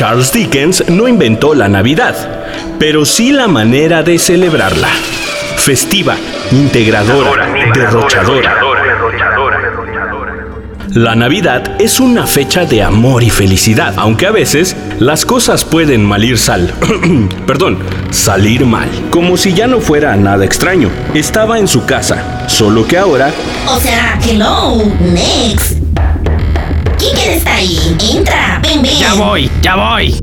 Charles Dickens no inventó la Navidad, pero sí la manera de celebrarla. Festiva, integradora, derrochadora. La Navidad es una fecha de amor y felicidad, aunque a veces las cosas pueden malir sal. Perdón, salir mal. Como si ya no fuera nada extraño. Estaba en su casa, solo que ahora... O sea, hello, next. ¿Quién está ahí? Entra, ven, ven. Ya voy, ya voy.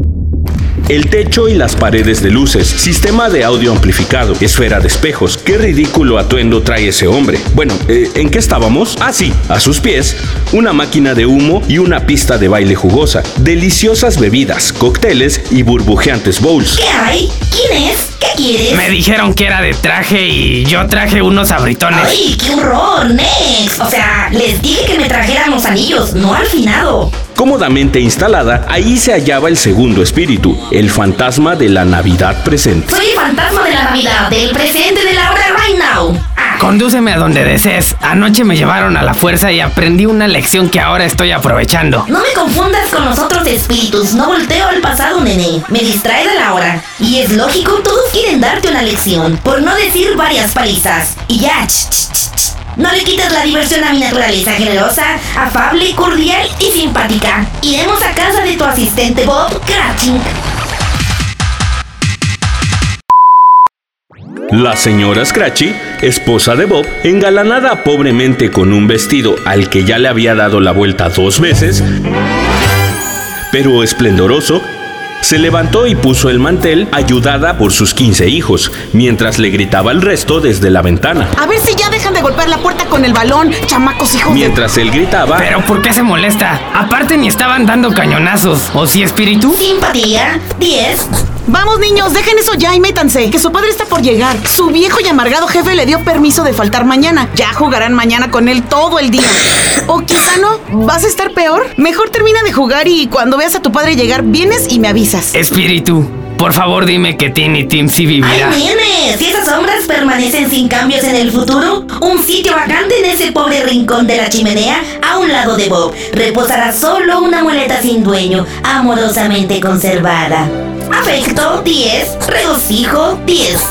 El techo y las paredes de luces, sistema de audio amplificado, esfera de espejos. Qué ridículo atuendo trae ese hombre. Bueno, eh, ¿en qué estábamos? Ah, sí, a sus pies, una máquina de humo y una pista de baile jugosa. Deliciosas bebidas, cócteles y burbujeantes bowls. ¿Qué hay? ¿Quién es? ¿Qué quieres? Me dijeron que era de traje y yo traje unos abritones. ¡Ay, qué horror, Nex! O sea, les dije que me trajeran los anillos, no al finado. Cómodamente instalada, ahí se hallaba el segundo espíritu, el fantasma de la Navidad presente. Soy el fantasma de la Navidad, del presente de la hora right now. Condúceme a donde desees. Anoche me llevaron a la fuerza y aprendí una lección que ahora estoy aprovechando. No me confundas con los otros espíritus, no volteo al pasado, nene. Me distrae de la hora. Y es lógico, todos quieren darte una lección, por no decir varias palizas. Y ya, ch, ch, ch, ch. No le quites la diversión a mi naturaleza generosa, afable, cordial y simpática. Iremos a casa de tu asistente Bob Cratching. La señora Scratchy, esposa de Bob, engalanada pobremente con un vestido al que ya le había dado la vuelta dos veces, pero esplendoroso, se levantó y puso el mantel ayudada por sus 15 hijos, mientras le gritaba al resto desde la ventana. A ver si ya dejan de golpear la puerta con el balón, chamacos hijos de... Mientras él gritaba, Pero ¿por qué se molesta? Aparte ni estaban dando cañonazos. ¿O sí, espíritu? Simpatía, 10. Vamos niños, dejen eso ya y métanse, que su padre está por llegar. Su viejo y amargado jefe le dio permiso de faltar mañana. Ya jugarán mañana con él todo el día. O quizá no, ¿vas a estar peor? Mejor termina de jugar y cuando veas a tu padre llegar, vienes y me avisas. Espíritu, por favor dime que Tiny Tim sí ¡Ay, vivirá. nene! Si esas sombras permanecen sin cambios en el futuro, un sitio vacante en ese pobre rincón de la chimenea, a un lado de Bob, reposará solo una muleta sin dueño, amorosamente conservada. Afecto, 10. Regocijo, 10.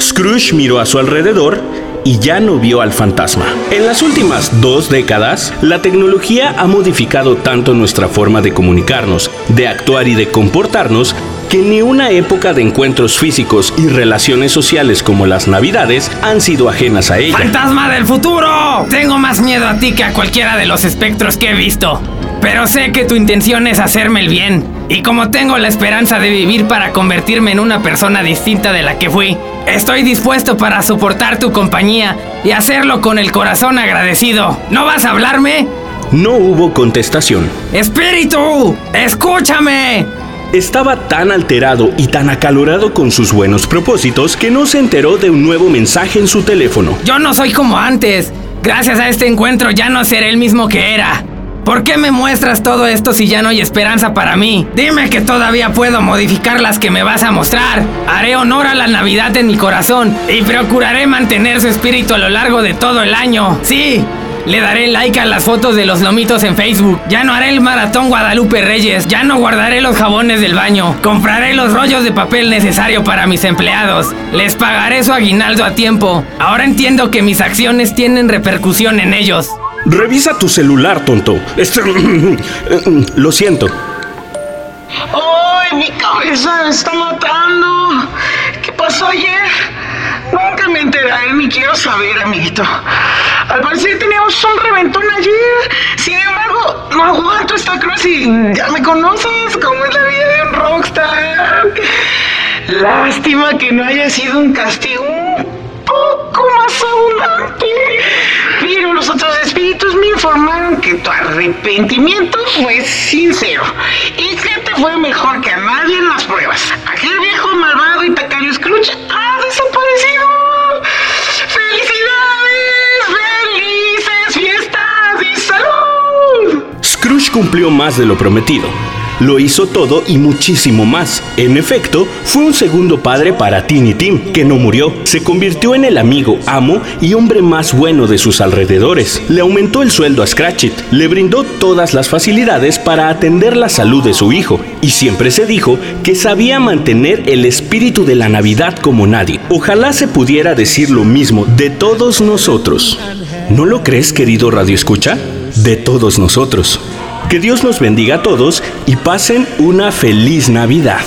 Scrooge miró a su alrededor y ya no vio al fantasma. En las últimas dos décadas, la tecnología ha modificado tanto nuestra forma de comunicarnos, de actuar y de comportarnos, que ni una época de encuentros físicos y relaciones sociales como las navidades han sido ajenas a ella. ¡Fantasma del futuro! Tengo más miedo a ti que a cualquiera de los espectros que he visto. Pero sé que tu intención es hacerme el bien. Y como tengo la esperanza de vivir para convertirme en una persona distinta de la que fui, estoy dispuesto para soportar tu compañía y hacerlo con el corazón agradecido. ¿No vas a hablarme? No hubo contestación. ¡Espíritu! ¡Escúchame! Estaba tan alterado y tan acalorado con sus buenos propósitos que no se enteró de un nuevo mensaje en su teléfono. Yo no soy como antes. Gracias a este encuentro ya no seré el mismo que era. ¿Por qué me muestras todo esto si ya no hay esperanza para mí? Dime que todavía puedo modificar las que me vas a mostrar. Haré honor a la Navidad en mi corazón y procuraré mantener su espíritu a lo largo de todo el año. Sí. Le daré like a las fotos de los lomitos en Facebook. Ya no haré el maratón Guadalupe Reyes. Ya no guardaré los jabones del baño. Compraré los rollos de papel necesario para mis empleados. Les pagaré su aguinaldo a tiempo. Ahora entiendo que mis acciones tienen repercusión en ellos. Revisa tu celular, tonto. Este- Lo siento. ¡Ay, mi cabeza me está matando! ¿Qué pasó ayer? Nunca me enteraré ni quiero saber, amiguito. Al parecer teníamos un reventón ayer. Sin embargo, no aguanto esta cruz y ya me conoces cómo es la vida de un rockstar. Lástima que no haya sido un castigo un poco más abundante. Pero los otros espíritus me informaron que tu arrepentimiento fue sincero y que te fue mejor que a nadie en las pruebas. Aquel viejo malvado y tacaño Scrooge ha desaparecido. ¡Felicidades! ¡Felices fiestas y salud! Scrooge cumplió más de lo prometido. Lo hizo todo y muchísimo más. En efecto, fue un segundo padre para Tiny Tim, que no murió. Se convirtió en el amigo, amo y hombre más bueno de sus alrededores. Le aumentó el sueldo a Scratchit, le brindó todas las facilidades para atender la salud de su hijo y siempre se dijo que sabía mantener el espíritu de la Navidad como nadie. Ojalá se pudiera decir lo mismo de todos nosotros. ¿No lo crees, querido Radio Escucha? De todos nosotros. Que Dios nos bendiga a todos y pasen una feliz Navidad.